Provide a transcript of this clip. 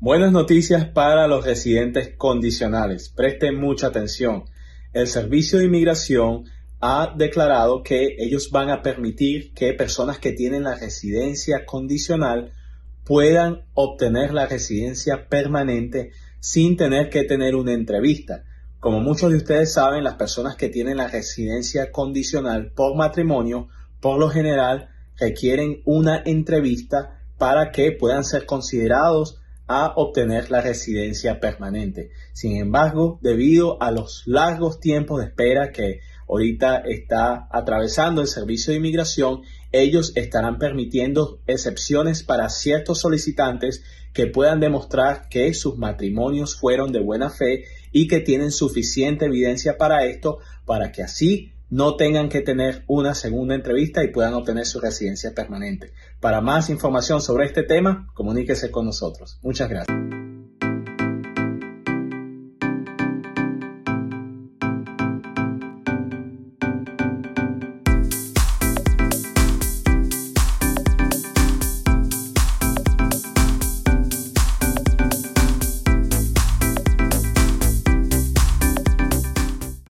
Buenas noticias para los residentes condicionales. Presten mucha atención. El Servicio de Inmigración ha declarado que ellos van a permitir que personas que tienen la residencia condicional puedan obtener la residencia permanente sin tener que tener una entrevista. Como muchos de ustedes saben, las personas que tienen la residencia condicional por matrimonio, por lo general, requieren una entrevista para que puedan ser considerados a obtener la residencia permanente. Sin embargo, debido a los largos tiempos de espera que ahorita está atravesando el servicio de inmigración, ellos estarán permitiendo excepciones para ciertos solicitantes que puedan demostrar que sus matrimonios fueron de buena fe y que tienen suficiente evidencia para esto, para que así no tengan que tener una segunda entrevista y puedan obtener su residencia permanente. Para más información sobre este tema, comuníquese con nosotros. Muchas gracias.